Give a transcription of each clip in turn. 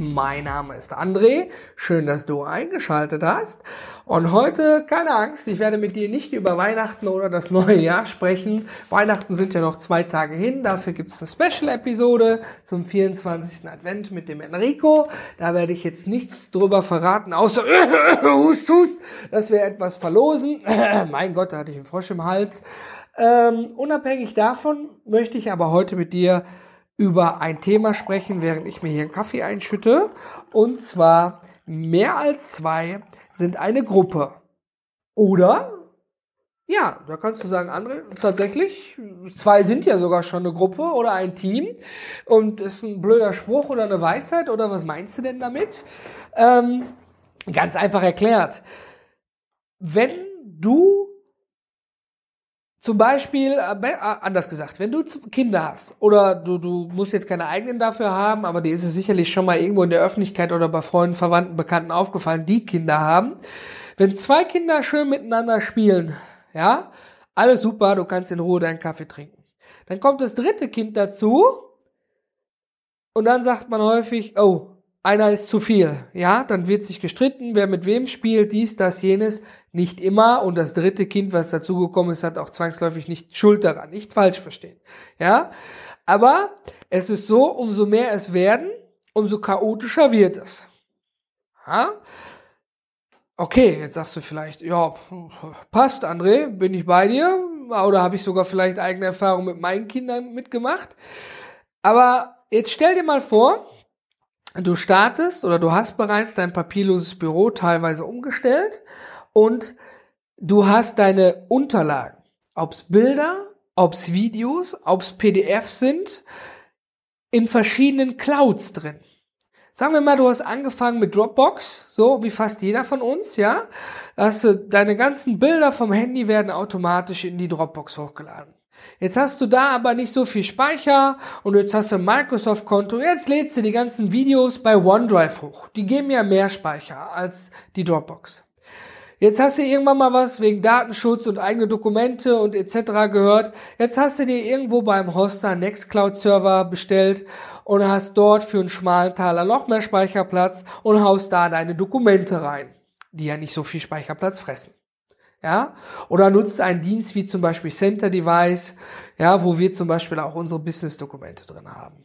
Mein Name ist André. Schön, dass du eingeschaltet hast. Und heute, keine Angst, ich werde mit dir nicht über Weihnachten oder das neue Jahr sprechen. Weihnachten sind ja noch zwei Tage hin. Dafür gibt es eine Special-Episode zum 24. Advent mit dem Enrico. Da werde ich jetzt nichts drüber verraten, außer hust, hust, dass wir etwas verlosen. mein Gott, da hatte ich einen Frosch im Hals. Ähm, unabhängig davon möchte ich aber heute mit dir über ein Thema sprechen, während ich mir hier einen Kaffee einschütte. Und zwar, mehr als zwei sind eine Gruppe. Oder, ja, da kannst du sagen, André, tatsächlich, zwei sind ja sogar schon eine Gruppe oder ein Team. Und ist ein blöder Spruch oder eine Weisheit oder was meinst du denn damit? Ähm, ganz einfach erklärt. Wenn du zum Beispiel, äh, äh, anders gesagt, wenn du Kinder hast oder du, du musst jetzt keine eigenen dafür haben, aber dir ist es sicherlich schon mal irgendwo in der Öffentlichkeit oder bei Freunden, Verwandten, Bekannten aufgefallen, die Kinder haben. Wenn zwei Kinder schön miteinander spielen, ja, alles super, du kannst in Ruhe deinen Kaffee trinken. Dann kommt das dritte Kind dazu und dann sagt man häufig, oh, einer ist zu viel. Ja, dann wird sich gestritten, wer mit wem spielt, dies, das, jenes. Nicht immer. Und das dritte Kind, was dazugekommen ist, hat auch zwangsläufig nicht Schuld daran. Nicht falsch verstehen. Ja, aber es ist so, umso mehr es werden, umso chaotischer wird es. Ja? Okay, jetzt sagst du vielleicht, ja, passt, André, bin ich bei dir? Oder habe ich sogar vielleicht eigene Erfahrungen mit meinen Kindern mitgemacht? Aber jetzt stell dir mal vor, du startest oder du hast bereits dein papierloses Büro teilweise umgestellt und du hast deine Unterlagen, ob's Bilder, ob's Videos, ob's PDFs sind, in verschiedenen Clouds drin. Sagen wir mal, du hast angefangen mit Dropbox, so wie fast jeder von uns, ja. Hast du, deine ganzen Bilder vom Handy werden automatisch in die Dropbox hochgeladen. Jetzt hast du da aber nicht so viel Speicher und jetzt hast du ein Microsoft-Konto. Jetzt lädst du die ganzen Videos bei OneDrive hoch. Die geben ja mehr Speicher als die Dropbox. Jetzt hast du irgendwann mal was wegen Datenschutz und eigene Dokumente und etc. gehört. Jetzt hast du dir irgendwo beim Hoster Nextcloud-Server bestellt und hast dort für einen schmalen Taler noch mehr Speicherplatz und haust da deine Dokumente rein, die ja nicht so viel Speicherplatz fressen ja, oder nutzt einen Dienst wie zum Beispiel Center Device, ja, wo wir zum Beispiel auch unsere Business-Dokumente drin haben.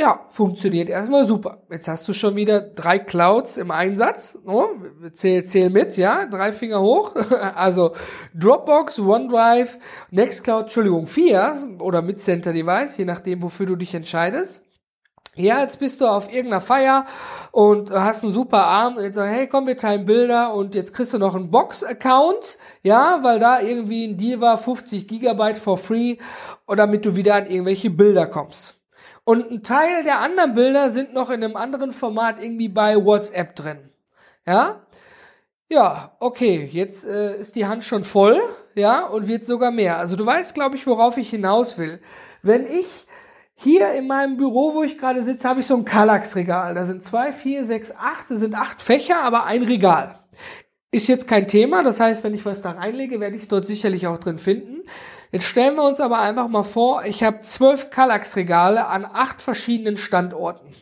Ja, funktioniert erstmal super. Jetzt hast du schon wieder drei Clouds im Einsatz. Oh, zähl, zähl mit, ja, drei Finger hoch. Also Dropbox, OneDrive, Nextcloud, Entschuldigung, vier oder mit Center Device, je nachdem, wofür du dich entscheidest. Ja, jetzt bist du auf irgendeiner Feier und hast einen super Abend und jetzt sagst, hey, komm, wir teilen Bilder und jetzt kriegst du noch einen Box-Account, ja, weil da irgendwie ein Deal war, 50 Gigabyte for free damit du wieder an irgendwelche Bilder kommst. Und ein Teil der anderen Bilder sind noch in einem anderen Format irgendwie bei WhatsApp drin. Ja? Ja, okay, jetzt äh, ist die Hand schon voll, ja, und wird sogar mehr. Also du weißt, glaube ich, worauf ich hinaus will. Wenn ich hier in meinem Büro, wo ich gerade sitze, habe ich so ein Kallax-Regal. Da sind zwei, vier, sechs, acht, das sind acht Fächer, aber ein Regal. Ist jetzt kein Thema, das heißt, wenn ich was da reinlege, werde ich es dort sicherlich auch drin finden. Jetzt stellen wir uns aber einfach mal vor, ich habe zwölf Kallax-Regale an acht verschiedenen Standorten.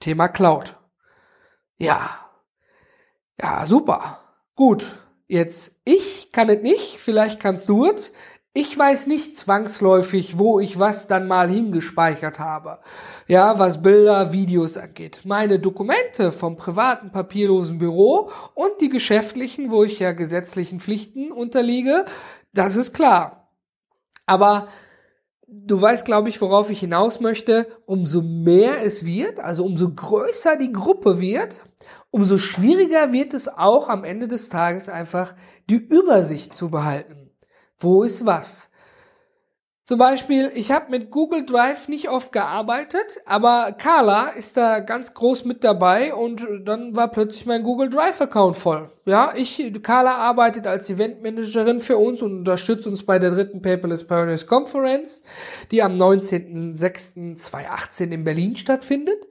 Thema Cloud. Ja. Ja, super. Gut. Jetzt, ich kann es nicht, vielleicht kannst du es. Ich weiß nicht zwangsläufig, wo ich was dann mal hingespeichert habe. Ja, was Bilder, Videos angeht. Meine Dokumente vom privaten papierlosen Büro und die geschäftlichen, wo ich ja gesetzlichen Pflichten unterliege, das ist klar. Aber du weißt, glaube ich, worauf ich hinaus möchte. Umso mehr es wird, also umso größer die Gruppe wird, umso schwieriger wird es auch am Ende des Tages einfach die Übersicht zu behalten. Wo ist was? Zum Beispiel, ich habe mit Google Drive nicht oft gearbeitet, aber Carla ist da ganz groß mit dabei und dann war plötzlich mein Google Drive Account voll. Ja, ich, Carla arbeitet als Eventmanagerin für uns und unterstützt uns bei der dritten Paperless Pioneers Conference, die am 19.06.2018 in Berlin stattfindet.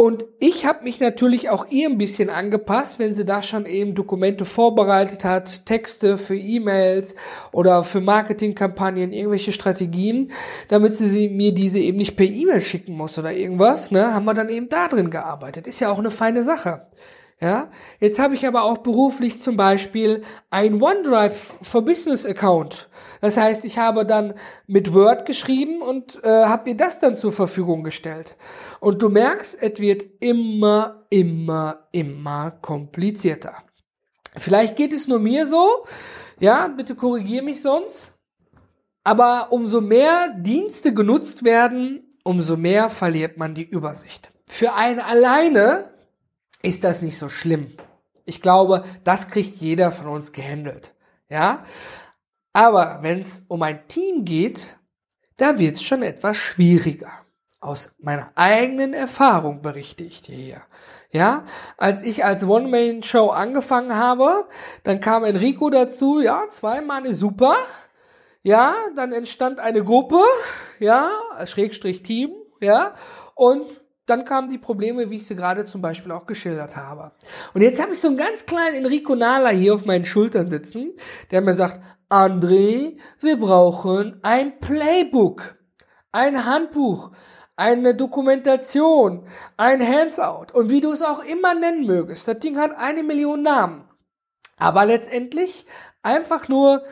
Und ich habe mich natürlich auch ihr ein bisschen angepasst, wenn sie da schon eben Dokumente vorbereitet hat, Texte für E-Mails oder für Marketingkampagnen, irgendwelche Strategien, damit sie, sie mir diese eben nicht per E-Mail schicken muss oder irgendwas, ne, haben wir dann eben da drin gearbeitet. Ist ja auch eine feine Sache. Ja, jetzt habe ich aber auch beruflich zum Beispiel ein OneDrive for Business Account. Das heißt, ich habe dann mit Word geschrieben und äh, habe dir das dann zur Verfügung gestellt. Und du merkst, es wird immer, immer, immer komplizierter. Vielleicht geht es nur mir so. Ja, bitte korrigiere mich sonst. Aber umso mehr Dienste genutzt werden, umso mehr verliert man die Übersicht. Für einen alleine ist das nicht so schlimm. Ich glaube, das kriegt jeder von uns gehandelt. Ja? Aber wenn es um ein Team geht, da wird es schon etwas schwieriger. Aus meiner eigenen Erfahrung berichte ich dir hier. Ja, als ich als One-Man-Show angefangen habe, dann kam Enrico dazu, ja, zweimal eine super. Ja, dann entstand eine Gruppe, ja, Schrägstrich Team, ja, und dann kamen die Probleme, wie ich sie gerade zum Beispiel auch geschildert habe. Und jetzt habe ich so einen ganz kleinen Enrico Nala hier auf meinen Schultern sitzen, der mir sagt, André, wir brauchen ein Playbook, ein Handbuch, eine Dokumentation, ein Hands-out und wie du es auch immer nennen mögest. Das Ding hat eine Million Namen. Aber letztendlich einfach nur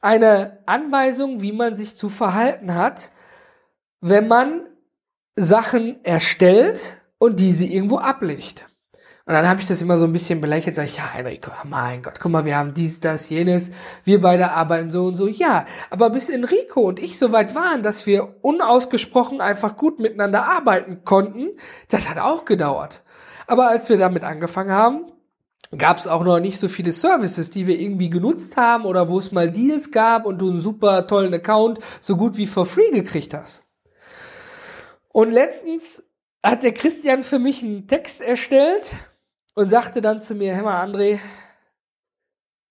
eine Anweisung, wie man sich zu verhalten hat, wenn man Sachen erstellt und diese irgendwo ablegt. Und dann habe ich das immer so ein bisschen belächelt, sage ich, ja, Enrico, mein Gott, guck mal, wir haben dies, das, jenes, wir beide arbeiten so und so. Ja, aber bis Enrico und ich so weit waren, dass wir unausgesprochen einfach gut miteinander arbeiten konnten, das hat auch gedauert. Aber als wir damit angefangen haben, gab es auch noch nicht so viele Services, die wir irgendwie genutzt haben oder wo es mal Deals gab und du einen super tollen Account so gut wie for free gekriegt hast. Und letztens hat der Christian für mich einen Text erstellt und sagte dann zu mir, hör mal André,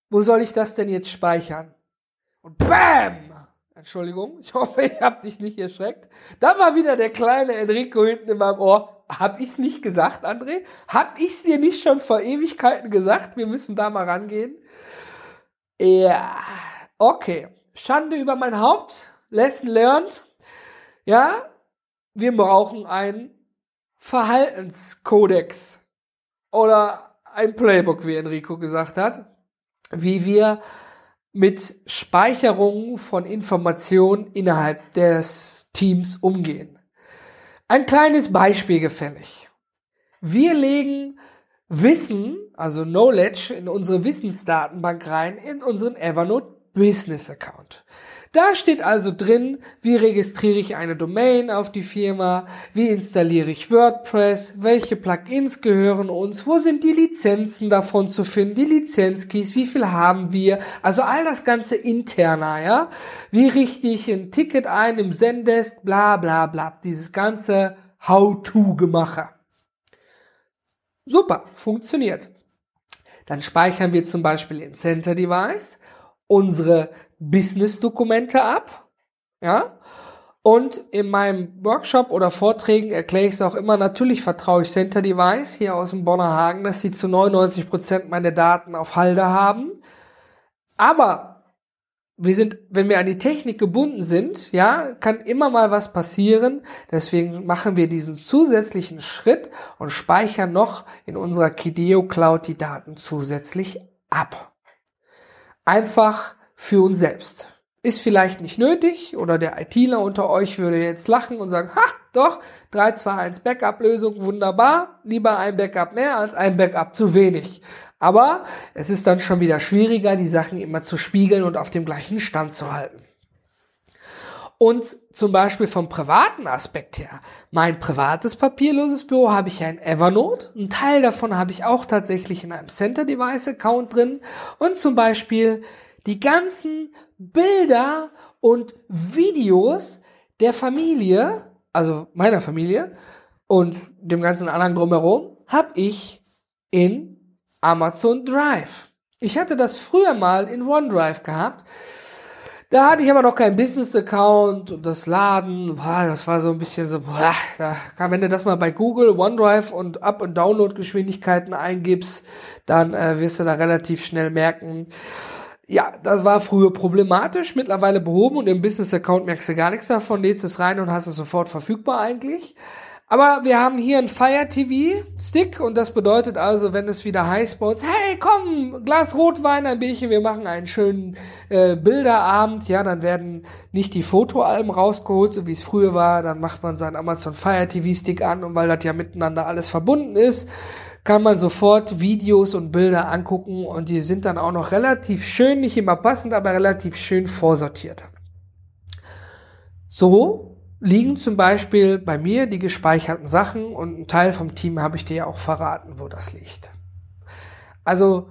wo soll ich das denn jetzt speichern? Und BAM! Entschuldigung, ich hoffe, ich hab dich nicht erschreckt. Da war wieder der kleine Enrico hinten in meinem Ohr. Hab ich's nicht gesagt, André? Hab ich's dir nicht schon vor Ewigkeiten gesagt? Wir müssen da mal rangehen. Ja, okay. Schande über mein Haupt. Lesson learned. Ja, wir brauchen einen Verhaltenskodex oder ein Playbook, wie Enrico gesagt hat, wie wir mit Speicherungen von Informationen innerhalb des Teams umgehen. Ein kleines Beispiel gefällig. Wir legen Wissen, also Knowledge, in unsere Wissensdatenbank rein, in unseren Evernote Business Account. Da steht also drin, wie registriere ich eine Domain auf die Firma, wie installiere ich WordPress, welche Plugins gehören uns, wo sind die Lizenzen davon zu finden, die Lizenzkeys, wie viel haben wir, also all das ganze interner, ja. Wie richte ich ein Ticket ein im Zendesk, bla bla bla, dieses ganze How-to-Gemache. Super, funktioniert. Dann speichern wir zum Beispiel in Center Device unsere Business-Dokumente ab. Ja. Und in meinem Workshop oder Vorträgen erkläre ich es auch immer, natürlich vertraue ich Center Device hier aus dem Bonner Hagen, dass sie zu 99 Prozent meine Daten auf Halde haben. Aber wir sind, wenn wir an die Technik gebunden sind, ja, kann immer mal was passieren. Deswegen machen wir diesen zusätzlichen Schritt und speichern noch in unserer Kideo Cloud die Daten zusätzlich ab. Einfach für uns selbst. Ist vielleicht nicht nötig oder der ITler unter euch würde jetzt lachen und sagen, ha, doch, 3, 2, 1 Backup-Lösung, wunderbar, lieber ein Backup mehr als ein Backup zu wenig. Aber es ist dann schon wieder schwieriger, die Sachen immer zu spiegeln und auf dem gleichen Stand zu halten. Und zum Beispiel vom privaten Aspekt her, mein privates papierloses Büro habe ich ja in Evernote. Ein Teil davon habe ich auch tatsächlich in einem Center Device Account drin. Und zum Beispiel die ganzen Bilder und Videos der Familie, also meiner Familie und dem ganzen anderen drumherum, habe ich in Amazon Drive. Ich hatte das früher mal in OneDrive gehabt. Da hatte ich aber noch keinen Business-Account und das Laden, boah, das war so ein bisschen so, boah, da wenn du das mal bei Google, OneDrive und Up- und Download-Geschwindigkeiten eingibst, dann äh, wirst du da relativ schnell merken, ja, das war früher problematisch, mittlerweile behoben und im Business-Account merkst du gar nichts davon, lädst es rein und hast es sofort verfügbar eigentlich. Aber wir haben hier einen Fire TV Stick und das bedeutet also, wenn es wieder heißt bei uns, hey, komm, Glas Rotwein, ein Bierchen, wir machen einen schönen äh, Bilderabend, ja, dann werden nicht die Fotoalben rausgeholt, so wie es früher war, dann macht man seinen Amazon Fire TV Stick an und weil das ja miteinander alles verbunden ist, kann man sofort Videos und Bilder angucken und die sind dann auch noch relativ schön, nicht immer passend, aber relativ schön vorsortiert. So liegen zum Beispiel bei mir die gespeicherten Sachen und ein Teil vom Team habe ich dir ja auch verraten, wo das liegt. Also,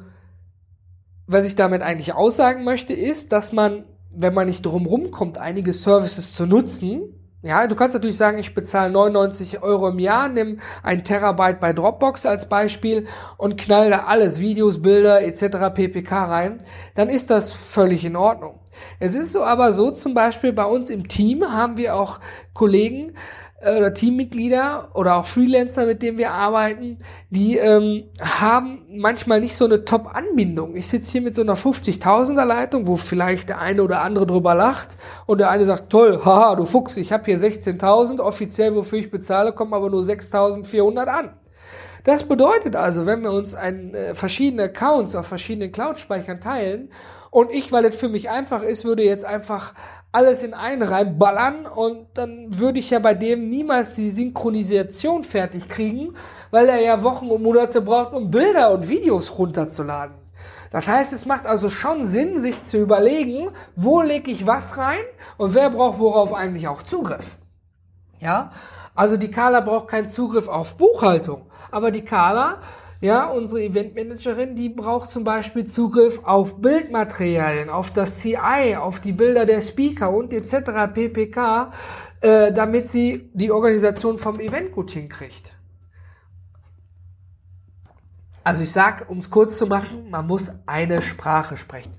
was ich damit eigentlich aussagen möchte, ist, dass man, wenn man nicht drum rumkommt, einige Services zu nutzen, ja, du kannst natürlich sagen, ich bezahle 99 Euro im Jahr, nimm ein Terabyte bei Dropbox als Beispiel und knall da alles, Videos, Bilder etc. ppk rein, dann ist das völlig in Ordnung. Es ist so aber so, zum Beispiel bei uns im Team haben wir auch Kollegen oder Teammitglieder oder auch Freelancer, mit denen wir arbeiten, die ähm, haben manchmal nicht so eine Top-Anbindung. Ich sitze hier mit so einer 50.000er Leitung, wo vielleicht der eine oder andere drüber lacht und der eine sagt, toll, haha, du Fuchs, ich habe hier 16.000, offiziell, wofür ich bezahle, kommen aber nur 6.400 an. Das bedeutet also, wenn wir uns ein, äh, verschiedene Accounts auf verschiedenen Cloud-Speichern teilen und ich, weil es für mich einfach ist, würde jetzt einfach alles in einen reinballern und dann würde ich ja bei dem niemals die Synchronisation fertig kriegen, weil er ja Wochen und Monate braucht, um Bilder und Videos runterzuladen. Das heißt, es macht also schon Sinn, sich zu überlegen, wo lege ich was rein und wer braucht worauf eigentlich auch Zugriff. Ja, also die Carla braucht keinen Zugriff auf Buchhaltung, aber die Carla ja, unsere Eventmanagerin, die braucht zum Beispiel Zugriff auf Bildmaterialien, auf das CI, auf die Bilder der Speaker und etc. ppk, äh, damit sie die Organisation vom Event gut hinkriegt. Also ich sag, um es kurz zu machen, man muss eine Sprache sprechen.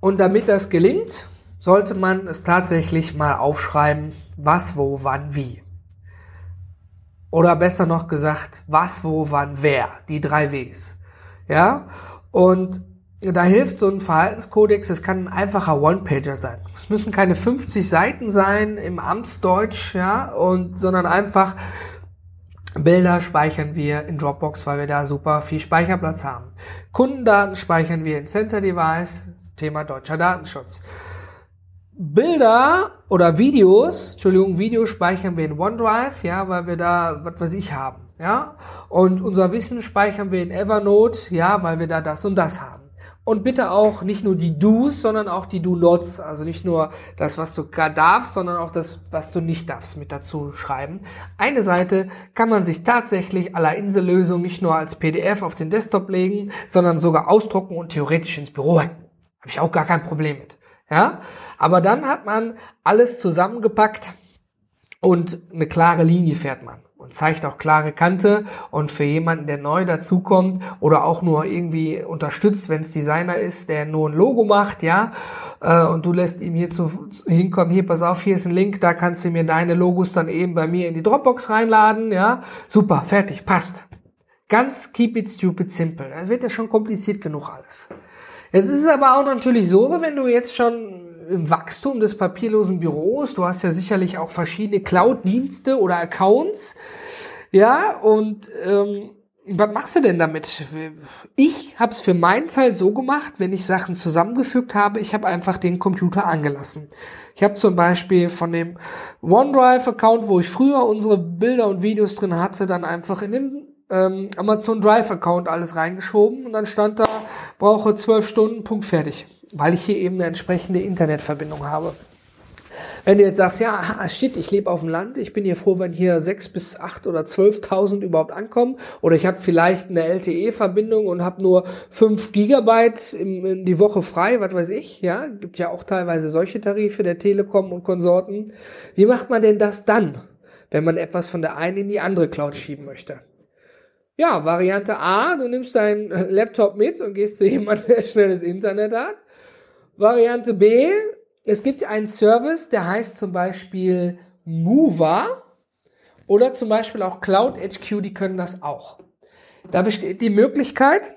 Und damit das gelingt, sollte man es tatsächlich mal aufschreiben, was, wo, wann, wie. Oder besser noch gesagt, was, wo, wann, wer. Die drei Ws. Ja? Und da hilft so ein Verhaltenskodex, es kann ein einfacher One-Pager sein. Es müssen keine 50 Seiten sein im Amtsdeutsch, ja, und, sondern einfach Bilder speichern wir in Dropbox, weil wir da super viel Speicherplatz haben. Kundendaten speichern wir in Center Device, Thema deutscher Datenschutz. Bilder oder Videos, Entschuldigung, Videos speichern wir in OneDrive, ja, weil wir da, was weiß ich, haben, ja. Und unser Wissen speichern wir in Evernote, ja, weil wir da das und das haben. Und bitte auch nicht nur die Do's, sondern auch die Do-Nots. Also nicht nur das, was du darfst, sondern auch das, was du nicht darfst, mit dazu schreiben. Eine Seite kann man sich tatsächlich aller Insellösung nicht nur als PDF auf den Desktop legen, sondern sogar ausdrucken und theoretisch ins Büro hängen. Habe ich auch gar kein Problem mit. Ja, aber dann hat man alles zusammengepackt und eine klare Linie fährt man und zeigt auch klare Kante und für jemanden, der neu dazukommt oder auch nur irgendwie unterstützt, wenn es Designer ist, der nur ein Logo macht, ja, äh, und du lässt ihm hier zu, hinkommen, hier, pass auf, hier ist ein Link, da kannst du mir deine Logos dann eben bei mir in die Dropbox reinladen, ja, super, fertig, passt. Ganz keep it stupid simple. Das wird ja schon kompliziert genug alles. Jetzt ist es aber auch natürlich so, wenn du jetzt schon im Wachstum des papierlosen Büros. Du hast ja sicherlich auch verschiedene Cloud-Dienste oder Accounts. Ja, und ähm, was machst du denn damit? Ich habe es für meinen Teil so gemacht, wenn ich Sachen zusammengefügt habe, ich habe einfach den Computer angelassen. Ich habe zum Beispiel von dem OneDrive-Account, wo ich früher unsere Bilder und Videos drin hatte, dann einfach in den ähm, Amazon Drive-Account alles reingeschoben und dann stand da, brauche zwölf Stunden, Punkt fertig weil ich hier eben eine entsprechende Internetverbindung habe. Wenn du jetzt sagst, ja, ah, shit, ich lebe auf dem Land, ich bin hier froh, wenn hier sechs bis acht oder zwölftausend überhaupt ankommen, oder ich habe vielleicht eine LTE-Verbindung und habe nur fünf Gigabyte in, in die Woche frei, was weiß ich, ja, gibt ja auch teilweise solche Tarife der Telekom und Konsorten. Wie macht man denn das dann, wenn man etwas von der einen in die andere Cloud schieben möchte? Ja, Variante A, du nimmst deinen Laptop mit und gehst zu jemandem, der schnelles Internet hat. Variante B, es gibt einen Service, der heißt zum Beispiel Mover oder zum Beispiel auch Cloud HQ, die können das auch. Da besteht die Möglichkeit,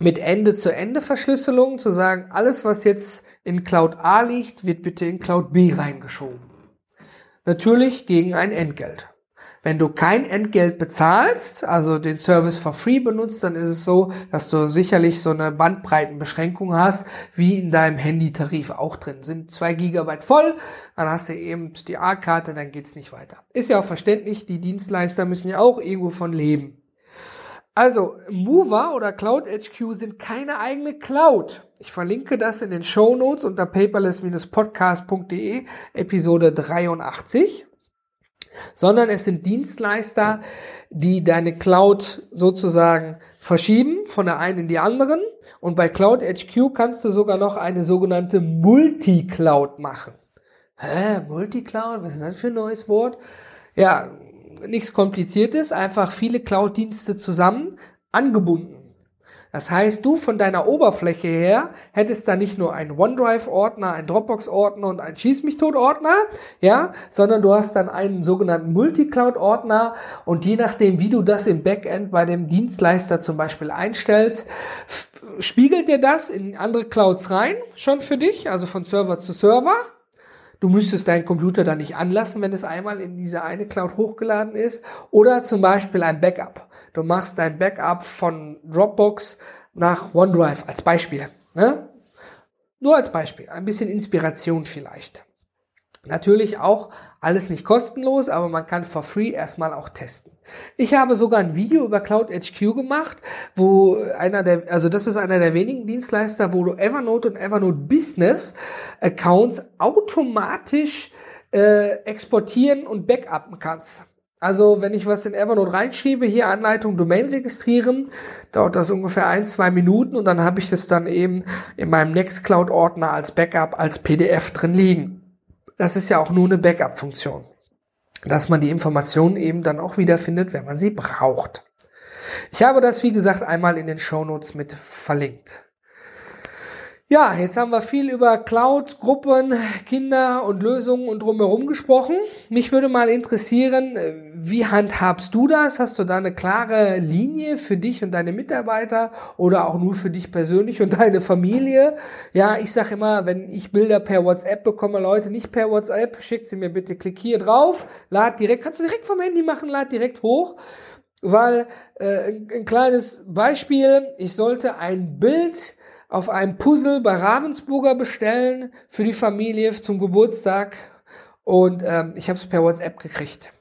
mit Ende-zu-Ende-Verschlüsselung zu sagen, alles, was jetzt in Cloud A liegt, wird bitte in Cloud B reingeschoben. Natürlich gegen ein Entgelt. Wenn du kein Entgelt bezahlst, also den Service for free benutzt, dann ist es so, dass du sicherlich so eine Bandbreitenbeschränkung hast, wie in deinem Handytarif auch drin. Sind zwei Gigabyte voll, dann hast du eben die A-Karte, dann geht's nicht weiter. Ist ja auch verständlich, die Dienstleister müssen ja auch irgendwo von leben. Also, Mover oder Cloud HQ sind keine eigene Cloud. Ich verlinke das in den Show Notes unter paperless-podcast.de, Episode 83 sondern es sind Dienstleister, die deine Cloud sozusagen verschieben von der einen in die anderen. Und bei Cloud HQ kannst du sogar noch eine sogenannte Multi-Cloud machen. Hä? Multi-Cloud? Was ist das für ein neues Wort? Ja, nichts Kompliziertes, einfach viele Cloud-Dienste zusammen angebunden. Das heißt, du von deiner Oberfläche her hättest da nicht nur einen OneDrive-Ordner, einen Dropbox-Ordner und einen Schieß mich tot-Ordner, ja, sondern du hast dann einen sogenannten Multicloud-Ordner. Und je nachdem, wie du das im Backend bei dem Dienstleister zum Beispiel einstellst, spiegelt dir das in andere Clouds rein, schon für dich, also von Server zu Server, Du müsstest deinen Computer dann nicht anlassen, wenn es einmal in diese eine Cloud hochgeladen ist. Oder zum Beispiel ein Backup. Du machst dein Backup von Dropbox nach OneDrive als Beispiel. Ne? Nur als Beispiel. Ein bisschen Inspiration vielleicht. Natürlich auch alles nicht kostenlos, aber man kann for free erstmal auch testen. Ich habe sogar ein Video über Cloud HQ gemacht, wo einer der, also das ist einer der wenigen Dienstleister, wo du Evernote und Evernote Business Accounts automatisch äh, exportieren und backuppen kannst. Also wenn ich was in Evernote reinschiebe, hier Anleitung Domain registrieren, dauert das ungefähr ein, zwei Minuten und dann habe ich das dann eben in meinem Nextcloud-Ordner als Backup, als PDF drin liegen. Das ist ja auch nur eine Backup-Funktion, dass man die Informationen eben dann auch wiederfindet, wenn man sie braucht. Ich habe das, wie gesagt, einmal in den Show Notes mit verlinkt. Ja, jetzt haben wir viel über Cloud, Gruppen, Kinder und Lösungen und drumherum gesprochen. Mich würde mal interessieren, wie handhabst du das? Hast du da eine klare Linie für dich und deine Mitarbeiter oder auch nur für dich persönlich und deine Familie? Ja, ich sage immer, wenn ich Bilder per WhatsApp bekomme, Leute, nicht per WhatsApp, schickt sie mir bitte, klick hier drauf, lad direkt, kannst du direkt vom Handy machen, lad direkt hoch. Weil äh, ein, ein kleines Beispiel, ich sollte ein Bild auf einem Puzzle bei Ravensburger bestellen für die Familie zum Geburtstag und ähm, ich habe es per WhatsApp gekriegt.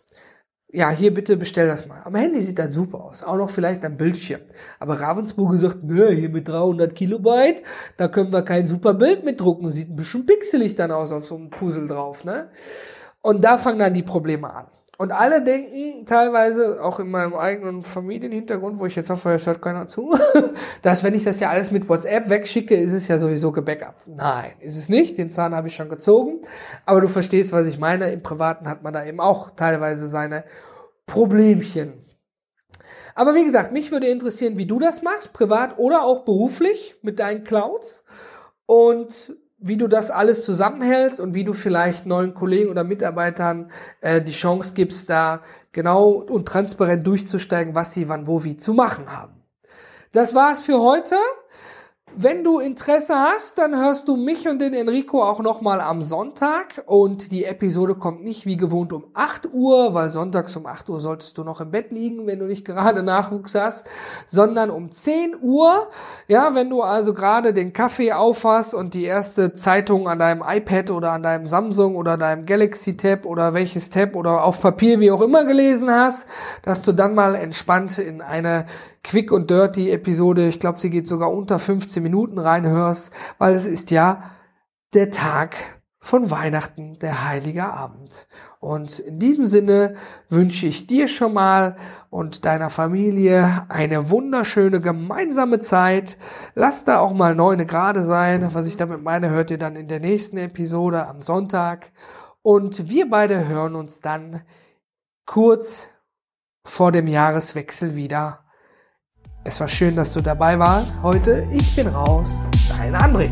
Ja, hier bitte bestell das mal. Am Handy sieht das super aus. Auch noch vielleicht am Bildschirm. Aber Ravensburger sagt, nö, hier mit 300 Kilobyte, da können wir kein super Bild mitdrucken. Sieht ein bisschen pixelig dann aus auf so einem Puzzle drauf, ne? Und da fangen dann die Probleme an. Und alle denken teilweise, auch in meinem eigenen Familienhintergrund, wo ich jetzt hoffe, es hört keiner zu, dass wenn ich das ja alles mit WhatsApp wegschicke, ist es ja sowieso gebackupt. Nein, ist es nicht. Den Zahn habe ich schon gezogen. Aber du verstehst, was ich meine. Im Privaten hat man da eben auch teilweise seine Problemchen. Aber wie gesagt, mich würde interessieren, wie du das machst, privat oder auch beruflich mit deinen Clouds. Und wie du das alles zusammenhältst und wie du vielleicht neuen Kollegen oder Mitarbeitern äh, die Chance gibst, da genau und transparent durchzusteigen, was sie wann wo wie zu machen haben. Das war's für heute. Wenn du Interesse hast, dann hörst du mich und den Enrico auch nochmal am Sonntag. Und die Episode kommt nicht wie gewohnt um 8 Uhr, weil sonntags um 8 Uhr solltest du noch im Bett liegen, wenn du nicht gerade Nachwuchs hast, sondern um 10 Uhr, ja, wenn du also gerade den Kaffee aufhast und die erste Zeitung an deinem iPad oder an deinem Samsung oder deinem Galaxy Tab oder welches Tab oder auf Papier wie auch immer gelesen hast, dass du dann mal entspannt in eine Quick und Dirty Episode, ich glaube, sie geht sogar unter 15 Minuten reinhörst, weil es ist ja der Tag von Weihnachten, der heilige Abend. Und in diesem Sinne wünsche ich dir schon mal und deiner Familie eine wunderschöne gemeinsame Zeit. Lass da auch mal neune Grade sein. Was ich damit meine, hört ihr dann in der nächsten Episode am Sonntag. Und wir beide hören uns dann kurz vor dem Jahreswechsel wieder. Es war schön, dass du dabei warst heute. Ich bin raus. Dein André.